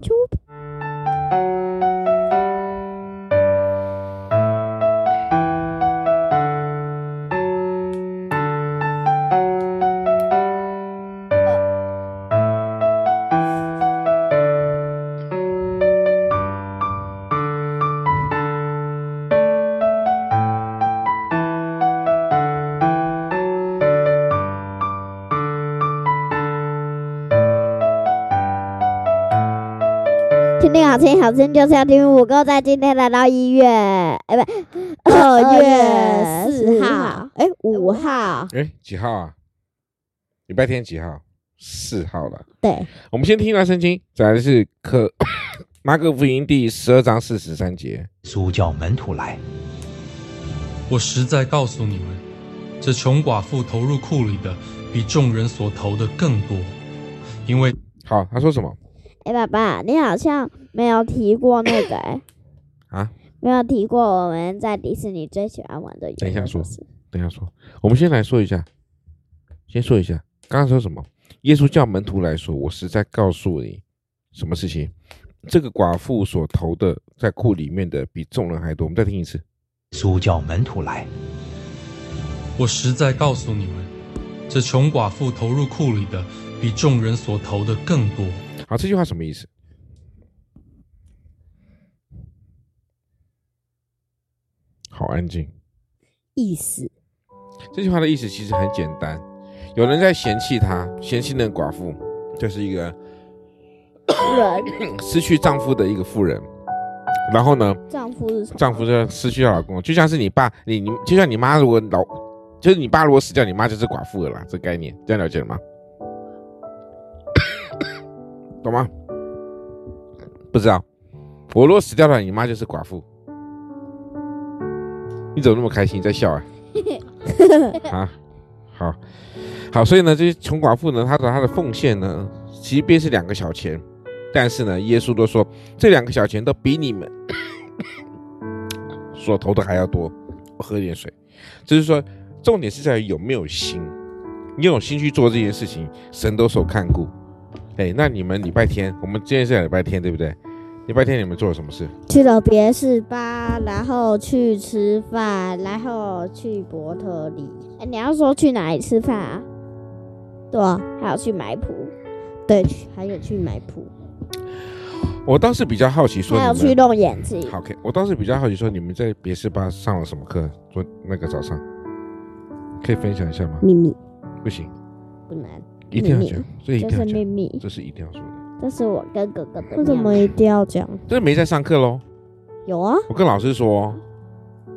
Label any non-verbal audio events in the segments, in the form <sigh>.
Tschüss. 听听好听，好听就是要听五哥在今天来到一月，哎，不，二月四号，哎，五号，哎，几号啊？礼拜天几号？四号了。对，我们先听一段圣经，再来是可 <coughs> 马可福音第十二章四十三节。苏叫门徒来，我实在告诉你们，这穷寡妇投入库里的比众人所投的更多，因为好，他说什么？哎，爸爸，你好像没有提过那个 <coughs> 哎，啊，没有提过我们在迪士尼最喜欢玩的。等一下说，等一下说，我们先来说一下，先说一下，刚刚说什么？耶稣教门徒来说，我实在告诉你，什么事情？这个寡妇所投的在库里面的比众人还多。我们再听一次。耶稣叫门徒来，我实在告诉你们，这穷寡妇投入库里的比众人所投的更多。好，这句话什么意思？好安静。意思？这句话的意思其实很简单。有人在嫌弃她，嫌弃那个寡妇，就是一个人 <coughs> 失去丈夫的一个妇人。然后呢，丈夫是丈夫就失去了老公，就像是你爸，你你就像你妈，如果老，就是你爸如果死掉，你妈就是寡妇了啦。这概念，这样了解了吗？懂吗？不知道。我如果死掉了，你妈就是寡妇。你怎么那么开心在笑啊？<laughs> 啊，好，好，所以呢，这些穷寡妇呢，她的她的奉献呢，即便是两个小钱，但是呢，耶稣都说这两个小钱都比你们 <coughs> 所投的还要多。我喝点水。就是说，重点是在于有没有心，你有心去做这件事情，神都所看顾。哎，那你们礼拜天，我们今天是礼拜天，对不对？礼拜天你们做了什么事？去了别是吧，然后去吃饭，然后去伯特利。哎，你要说去哪里吃饭啊？对啊，还有去买谱。对，还有去买谱。我倒是比较好奇说，还有去弄眼镜。好，OK。我倒是比较好奇说，你们在别是吧上了什么课？做那个早上，可以分享一下吗？秘密。不行。不能。一定要讲，这一定要讲，这是秘密，这是一定要说的。这是我跟哥哥的。为什么一定要讲？这没在上课喽。有啊。我跟老师说，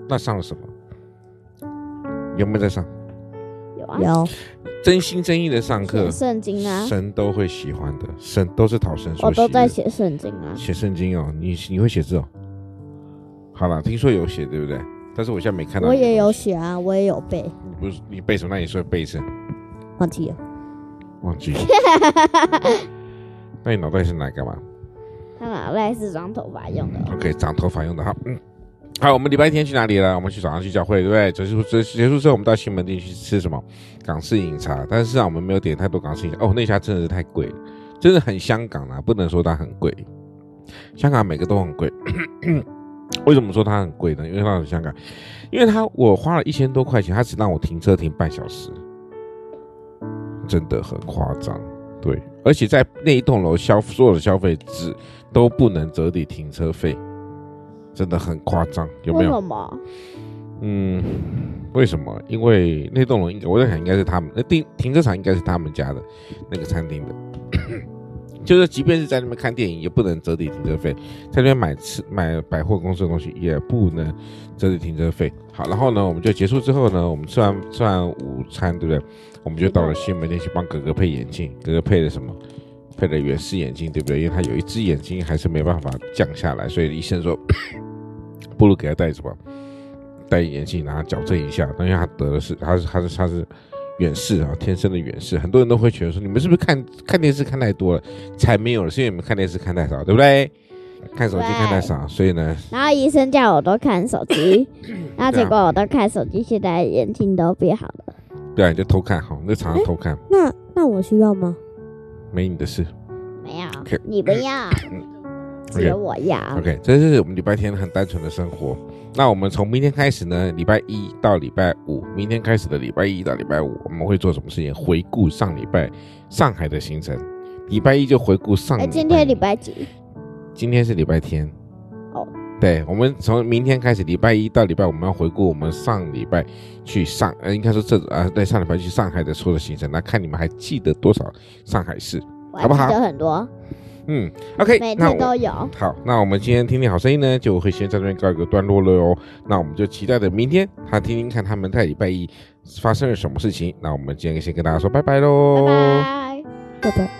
那上了什么？有没有在上？有啊。有。真心真意的上课。圣经啊。神都会喜欢的，神都是讨神所喜。我都在写圣经啊。写圣经哦，你你会写字哦。好了，听说有写，对不对？但是我现在没看到。我也有写啊，我也有背。你不是你背什么？那你说背一次。忘记了。忘记了，<laughs> 那你脑袋是拿来干嘛？他脑袋是长头发用的。OK，长头发用的。哈，嗯，好，我们礼拜天去哪里了？我们去早上去教会，对不对？结束结结束之后，我们到西门町去吃什么？港式饮茶。但是啊，我们没有点太多港式饮茶。哦，那家真的是太贵了，真的很香港啊，不能说它很贵。香港每个都很贵。<clears throat> 为什么说它很贵呢？因为它是香港，因为它我花了一千多块钱，它只让我停车停半小时。真的很夸张，对，而且在那一栋楼消所有的消费只都不能折抵停车费，真的很夸张，有没有？为什么？嗯，为什么？因为那栋楼应该我在想应该是他们那停停车场应该是他们家的那个餐厅的。<coughs> 就是，即便是在那边看电影，也不能折抵停车费；在那边买吃买百货公司的东西，也不能折抵停车费。好，然后呢，我们就结束之后呢，我们吃完吃完午餐，对不对？我们就到了西门店去帮哥哥配眼镜。哥哥配的什么？配的远视眼镜，对不对？因为他有一只眼睛还是没办法降下来，所以医生说，<coughs> 不如给他戴什么？戴眼镜，然后矫正一下。因为他得的是，他是他是他是。远视啊，天生的远视，很多人都会觉得说，你们是不是看看电视看太多了，才没有了？是因为你们看电视看太少，对不对？看手机看太少，所以呢。然后医生叫我都看手机，<coughs> 然后结果我都看手机，现在眼睛都变好了。对啊，你就偷看好，你就常常偷看。那那我需要吗？没你的事。没有 OK 你不要，只有我要。OK，这是我们礼拜天很单纯的生活。那我们从明天开始呢，礼拜一到礼拜五，明天开始的礼拜一到礼拜五，我们会做什么事情？回顾上礼拜上海的行程。礼拜一就回顾上礼拜。哎，今天礼拜几？今天是礼拜天。哦，对，我们从明天开始，礼拜一到礼拜五，我们要回顾我们上礼拜去上，呃，应该说这啊，对，上礼拜去上海的所有的行程。那看你们还记得多少上海市，好不好？记得很多。嗯，OK，每天都有。好，那我们今天听听好声音呢，就会先在这边告一个段落了哦。那我们就期待着明天，他听听看他们在礼拜一发生了什么事情。那我们今天先跟大家说拜拜喽，拜拜，拜拜。